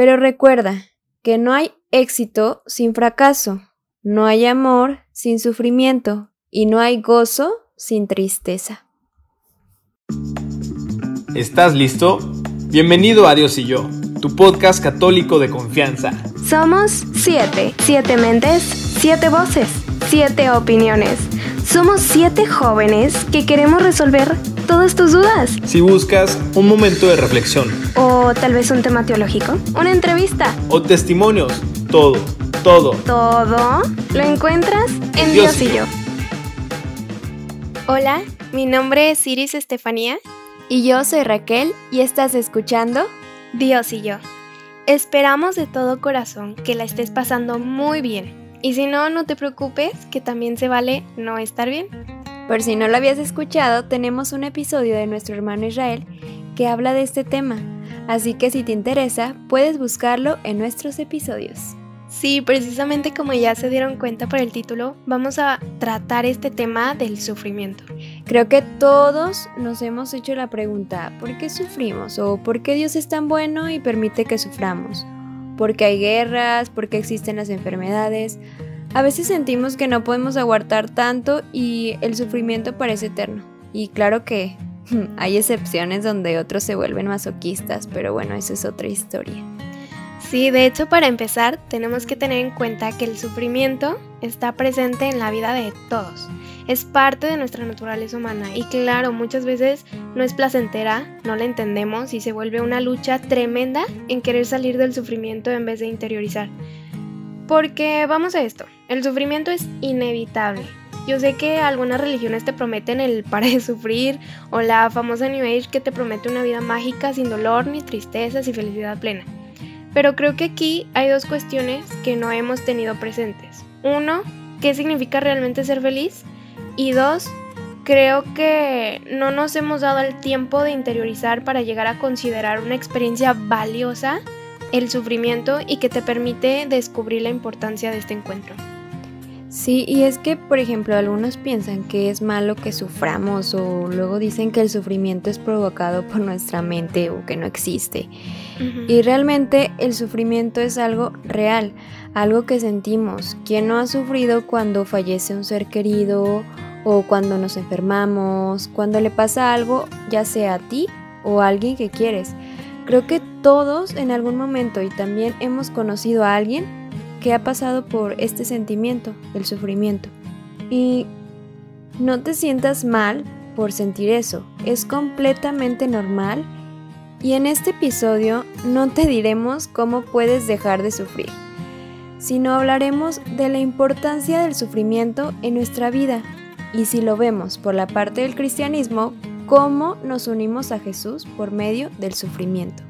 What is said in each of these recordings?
Pero recuerda que no hay éxito sin fracaso, no hay amor sin sufrimiento y no hay gozo sin tristeza. ¿Estás listo? Bienvenido a Dios y yo, tu podcast católico de confianza. Somos siete, siete mentes, siete voces, siete opiniones. Somos siete jóvenes que queremos resolver todas tus dudas. Si buscas un momento de reflexión. O tal vez un tema teológico, una entrevista. O testimonios, todo, todo. Todo lo encuentras en Dios, y yo. Hola, mi nombre es Iris Estefanía. Y yo soy Raquel y estás escuchando Dios y yo. Esperamos de todo corazón que la estés pasando muy bien. Y si no, no te preocupes, que también se vale no estar bien. Por si no lo habías escuchado, tenemos un episodio de nuestro hermano Israel que habla de este tema. Así que si te interesa, puedes buscarlo en nuestros episodios. Sí, precisamente como ya se dieron cuenta por el título, vamos a tratar este tema del sufrimiento. Creo que todos nos hemos hecho la pregunta, ¿por qué sufrimos? ¿O por qué Dios es tan bueno y permite que suframos? ¿Por qué hay guerras? ¿Por qué existen las enfermedades? A veces sentimos que no podemos aguantar tanto y el sufrimiento parece eterno. Y claro que hay excepciones donde otros se vuelven masoquistas, pero bueno, eso es otra historia. Sí, de hecho para empezar tenemos que tener en cuenta que el sufrimiento está presente en la vida de todos. Es parte de nuestra naturaleza humana y claro, muchas veces no es placentera, no la entendemos y se vuelve una lucha tremenda en querer salir del sufrimiento en vez de interiorizar. Porque vamos a esto, el sufrimiento es inevitable. Yo sé que algunas religiones te prometen el para de sufrir o la famosa New Age que te promete una vida mágica sin dolor ni tristezas y felicidad plena. Pero creo que aquí hay dos cuestiones que no hemos tenido presentes. Uno, ¿qué significa realmente ser feliz? Y dos, creo que no nos hemos dado el tiempo de interiorizar para llegar a considerar una experiencia valiosa el sufrimiento y que te permite descubrir la importancia de este encuentro. Sí, y es que, por ejemplo, algunos piensan que es malo que suframos o luego dicen que el sufrimiento es provocado por nuestra mente o que no existe. Y realmente el sufrimiento es algo real, algo que sentimos. ¿Quién no ha sufrido cuando fallece un ser querido o cuando nos enfermamos, cuando le pasa algo, ya sea a ti o a alguien que quieres? Creo que todos en algún momento y también hemos conocido a alguien que ha pasado por este sentimiento, el sufrimiento. Y no te sientas mal por sentir eso, es completamente normal y en este episodio no te diremos cómo puedes dejar de sufrir, sino hablaremos de la importancia del sufrimiento en nuestra vida y si lo vemos por la parte del cristianismo, cómo nos unimos a Jesús por medio del sufrimiento.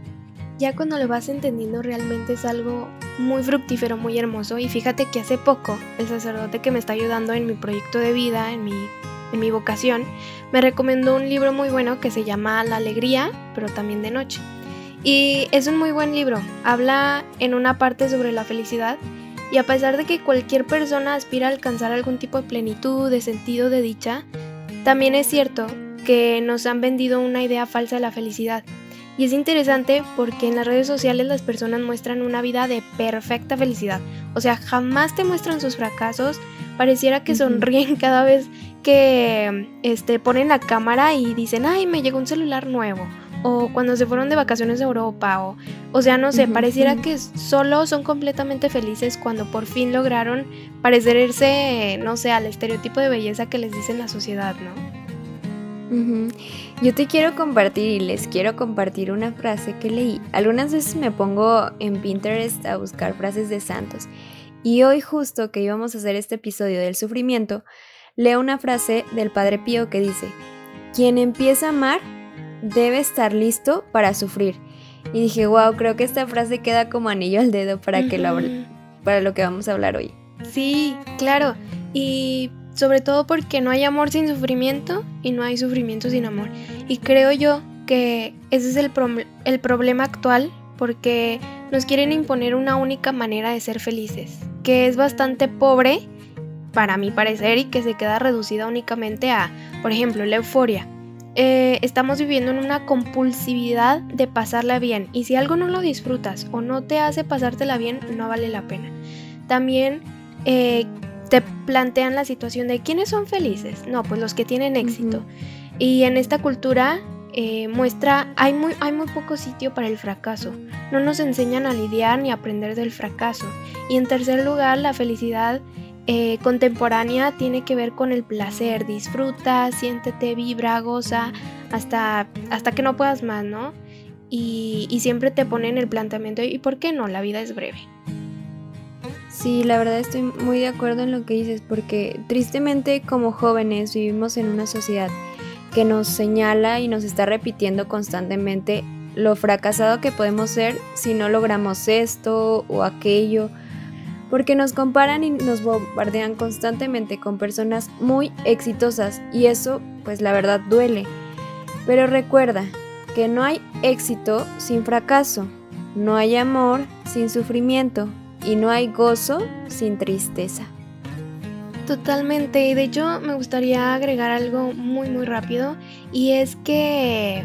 Ya cuando lo vas entendiendo realmente es algo muy fructífero, muy hermoso. Y fíjate que hace poco el sacerdote que me está ayudando en mi proyecto de vida, en mi, en mi vocación, me recomendó un libro muy bueno que se llama La Alegría, pero también de noche. Y es un muy buen libro. Habla en una parte sobre la felicidad. Y a pesar de que cualquier persona aspira a alcanzar algún tipo de plenitud, de sentido, de dicha, también es cierto que nos han vendido una idea falsa de la felicidad y es interesante porque en las redes sociales las personas muestran una vida de perfecta felicidad. O sea, jamás te muestran sus fracasos. Pareciera que sonríen cada vez que este, ponen la cámara y dicen, ay, me llegó un celular nuevo. O cuando se fueron de vacaciones a Europa. O, o sea, no sé, pareciera que solo son completamente felices cuando por fin lograron parecerse, no sé, al estereotipo de belleza que les dice la sociedad, ¿no? Yo te quiero compartir y les quiero compartir una frase que leí. Algunas veces me pongo en Pinterest a buscar frases de santos. Y hoy justo que íbamos a hacer este episodio del sufrimiento, leo una frase del Padre Pío que dice, quien empieza a amar debe estar listo para sufrir. Y dije, wow, creo que esta frase queda como anillo al dedo para, que lo, para lo que vamos a hablar hoy. Sí, claro. Y sobre todo porque no hay amor sin sufrimiento y no hay sufrimiento sin amor. Y creo yo que ese es el, el problema actual porque nos quieren imponer una única manera de ser felices, que es bastante pobre para mi parecer y que se queda reducida únicamente a, por ejemplo, la euforia. eh, estamos viviendo en una compulsividad de pasarla bien. Y si algo no lo disfrutas o no te hace pasártela bien, no vale la pena. También eh, te plantean la situación de quiénes son felices. No, pues los que tienen éxito. Y en esta cultura eh, muestra, hay muy, hay muy poco sitio para el fracaso. No nos enseñan a lidiar ni a aprender del fracaso. Y en tercer lugar, la felicidad eh, contemporánea tiene que ver con el placer. Disfruta, siéntete, vibra, goza, hasta, hasta que no puedas más, ¿no? Y, y siempre te ponen el planteamiento, ¿y por qué no? La vida es breve. Sí, la verdad estoy muy de acuerdo en lo que dices, porque tristemente como jóvenes vivimos en una sociedad que nos señala y nos está repitiendo constantemente lo fracasado que podemos ser si no logramos esto o aquello, porque nos comparan y nos bombardean constantemente con personas muy exitosas y eso pues la verdad duele. Pero recuerda que no hay éxito sin fracaso, no hay amor sin sufrimiento y no hay gozo sin tristeza. Totalmente, y de hecho me gustaría agregar algo muy muy rápido y es que,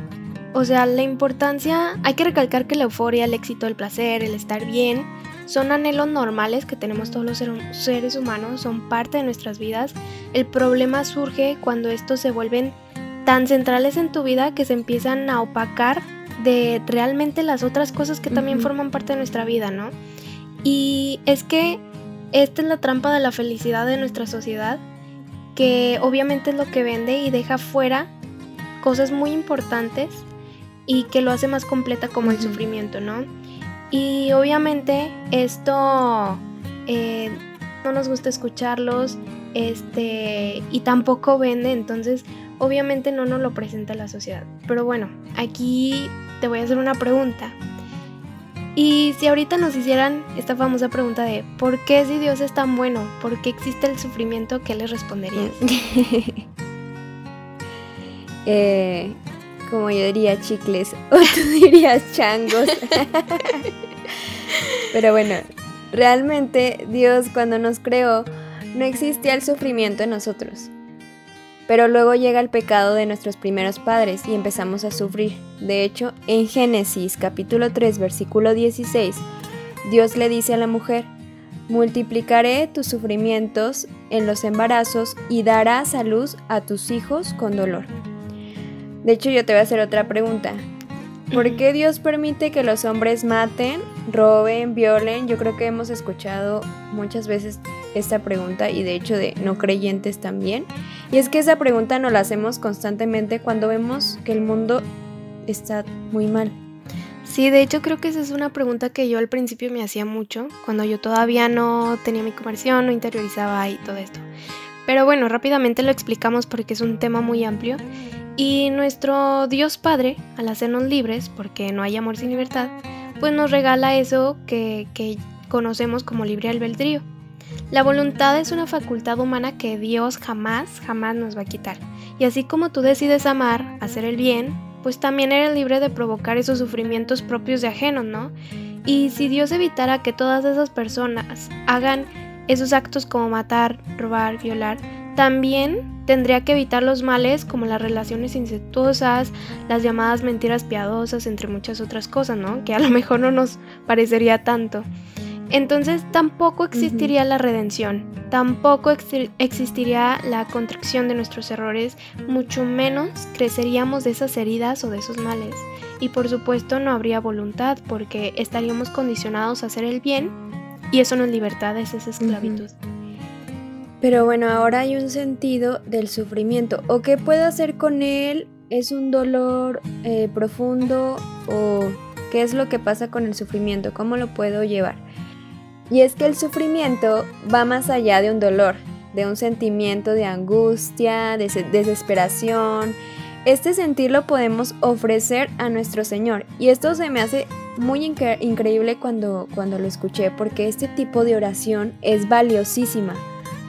o sea, la importancia, hay que recalcar que la euforia, el éxito, el placer, el estar bien, son anhelos normales que tenemos todos los seres humanos, son parte de nuestras vidas. El problema surge cuando estos se vuelven tan centrales en tu vida que se empiezan a opacar de realmente las otras cosas que también forman parte de nuestra vida, ¿no? Y es que esta es la trampa de la felicidad de nuestra sociedad, que obviamente es lo que vende y deja fuera cosas muy importantes y que lo hace más completa como el sufrimiento, ¿no? Y obviamente esto eh, no nos gusta escucharlos, este, y tampoco vende, entonces obviamente no nos lo presenta la sociedad. Pero bueno, aquí te voy a hacer una pregunta. Y si ahorita nos hicieran esta famosa pregunta de ¿por qué si Dios es tan bueno? ¿Por qué existe el sufrimiento? ¿Qué les responderías? eh, como yo diría chicles o tú dirías changos. Pero bueno, realmente Dios cuando nos creó no existía el sufrimiento en nosotros. Pero luego llega el pecado de nuestros primeros padres y empezamos a sufrir. De hecho, en Génesis capítulo 3 versículo 16, Dios le dice a la mujer, multiplicaré tus sufrimientos en los embarazos y darás a luz a tus hijos con dolor. De hecho, yo te voy a hacer otra pregunta. ¿Por qué Dios permite que los hombres maten, roben, violen? Yo creo que hemos escuchado muchas veces esta pregunta y de hecho de no creyentes también. Y es que esa pregunta nos la hacemos constantemente cuando vemos que el mundo está muy mal. Sí, de hecho creo que esa es una pregunta que yo al principio me hacía mucho, cuando yo todavía no tenía mi conversión, no interiorizaba y todo esto. Pero bueno, rápidamente lo explicamos porque es un tema muy amplio. Y nuestro Dios Padre, al hacernos libres, porque no hay amor sin libertad, pues nos regala eso que, que conocemos como libre albedrío. La voluntad es una facultad humana que Dios jamás, jamás nos va a quitar. Y así como tú decides amar, hacer el bien, pues también eres libre de provocar esos sufrimientos propios de ajenos, ¿no? Y si Dios evitara que todas esas personas hagan esos actos como matar, robar, violar, también tendría que evitar los males como las relaciones incestuosas, las llamadas mentiras piadosas, entre muchas otras cosas, ¿no? Que a lo mejor no nos parecería tanto. Entonces tampoco existiría la redención, tampoco existiría la contracción de nuestros errores, mucho menos creceríamos de esas heridas o de esos males. Y por supuesto no habría voluntad porque estaríamos condicionados a hacer el bien y eso no es libertad, es esa esclavitud. Pero bueno, ahora hay un sentido del sufrimiento. ¿O qué puedo hacer con él? ¿Es un dolor eh, profundo? ¿O qué es lo que pasa con el sufrimiento? ¿Cómo lo puedo llevar? Y es que el sufrimiento va más allá de un dolor, de un sentimiento de angustia, de desesperación. Este sentir lo podemos ofrecer a nuestro Señor. Y esto se me hace muy increíble cuando, cuando lo escuché, porque este tipo de oración es valiosísima,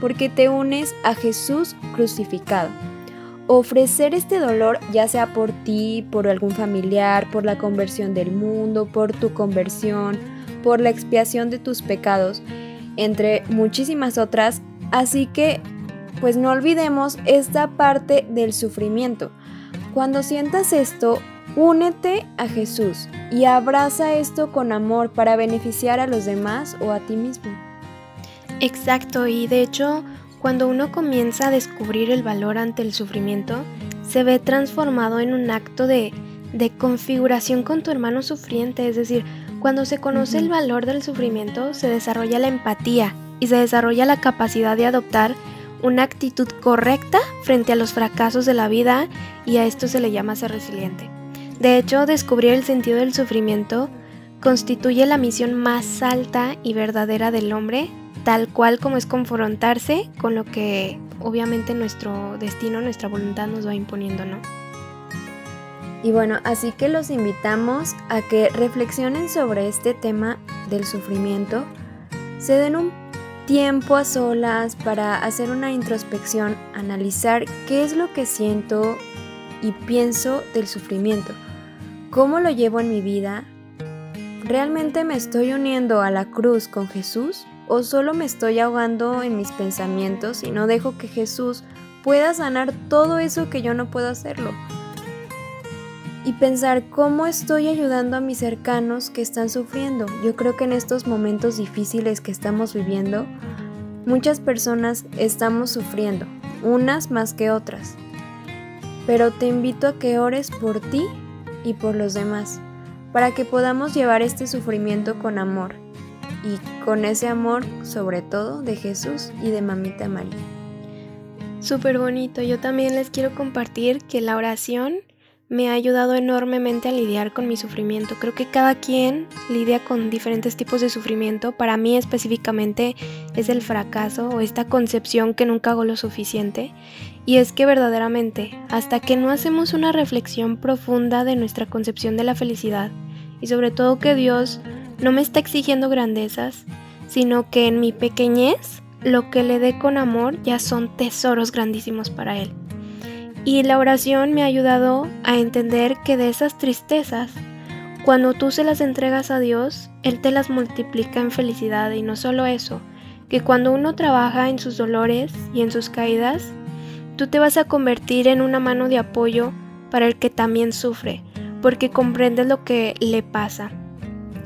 porque te unes a Jesús crucificado. Ofrecer este dolor, ya sea por ti, por algún familiar, por la conversión del mundo, por tu conversión, por la expiación de tus pecados, entre muchísimas otras, así que pues no olvidemos esta parte del sufrimiento. cuando sientas esto, únete a Jesús y abraza esto con amor para beneficiar a los demás o a ti mismo. Exacto, y de hecho, cuando uno comienza a descubrir el valor ante el sufrimiento, se ve transformado en un acto de, de configuración con tu hermano sufriente, es decir, cuando se conoce el valor del sufrimiento, se desarrolla la empatía y se desarrolla la capacidad de adoptar una actitud correcta frente a los fracasos de la vida y a esto se le llama ser resiliente. De hecho, descubrir el sentido del sufrimiento constituye la misión más alta y verdadera del hombre, tal cual como es confrontarse con lo que obviamente nuestro destino, nuestra voluntad nos va imponiendo, ¿no? Y bueno, así que los invitamos a que reflexionen sobre este tema del sufrimiento, se den un tiempo a solas para hacer una introspección, analizar qué es lo que siento y pienso del sufrimiento, cómo lo llevo en mi vida, ¿realmente me estoy uniendo a la cruz con Jesús o solo me estoy ahogando en mis pensamientos y no dejo que Jesús pueda sanar todo eso que yo no puedo hacerlo? Y pensar cómo estoy ayudando a mis cercanos que están sufriendo. Yo creo que en estos momentos difíciles que estamos viviendo, muchas personas estamos sufriendo, unas más que otras. Pero te invito a que ores por ti y por los demás, para que podamos llevar este sufrimiento con amor y con ese amor sobre todo de Jesús y de Mamita María. Súper bonito, yo también les quiero compartir que la oración me ha ayudado enormemente a lidiar con mi sufrimiento. Creo que cada quien lidia con diferentes tipos de sufrimiento. Para mí específicamente es el fracaso o esta concepción que nunca hago lo suficiente. Y es que verdaderamente, hasta que no hacemos una reflexión profunda de nuestra concepción de la felicidad, y sobre todo que Dios no me está exigiendo grandezas, sino que en mi pequeñez, lo que le dé con amor ya son tesoros grandísimos para Él. Y la oración me ha ayudado a entender que de esas tristezas, cuando tú se las entregas a Dios, Él te las multiplica en felicidad. Y no solo eso, que cuando uno trabaja en sus dolores y en sus caídas, tú te vas a convertir en una mano de apoyo para el que también sufre, porque comprendes lo que le pasa.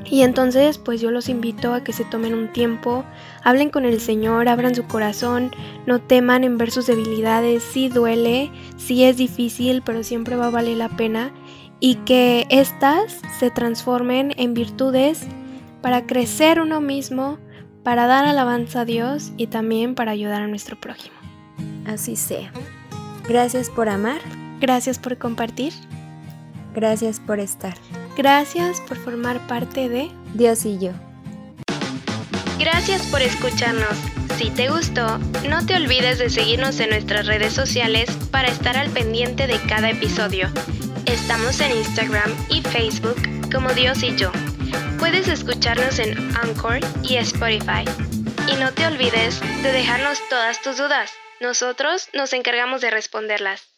Y entonces pues yo los invito a que se tomen un tiempo, hablen con el Señor, abran su corazón, no teman en ver sus debilidades, sí duele, sí es difícil, pero siempre va a valer la pena y que éstas se transformen en virtudes para crecer uno mismo, para dar alabanza a Dios y también para ayudar a nuestro prójimo. Así sea. Gracias por amar. Gracias por compartir. Gracias por estar. Gracias por formar parte de Dios y yo. Gracias por escucharnos. Si te gustó, no te olvides de seguirnos en nuestras redes sociales para estar al pendiente de cada episodio. Estamos en Instagram y Facebook como Dios y yo. Puedes escucharnos en Anchor y Spotify. Y no te olvides de dejarnos todas tus dudas. Nosotros nos encargamos de responderlas.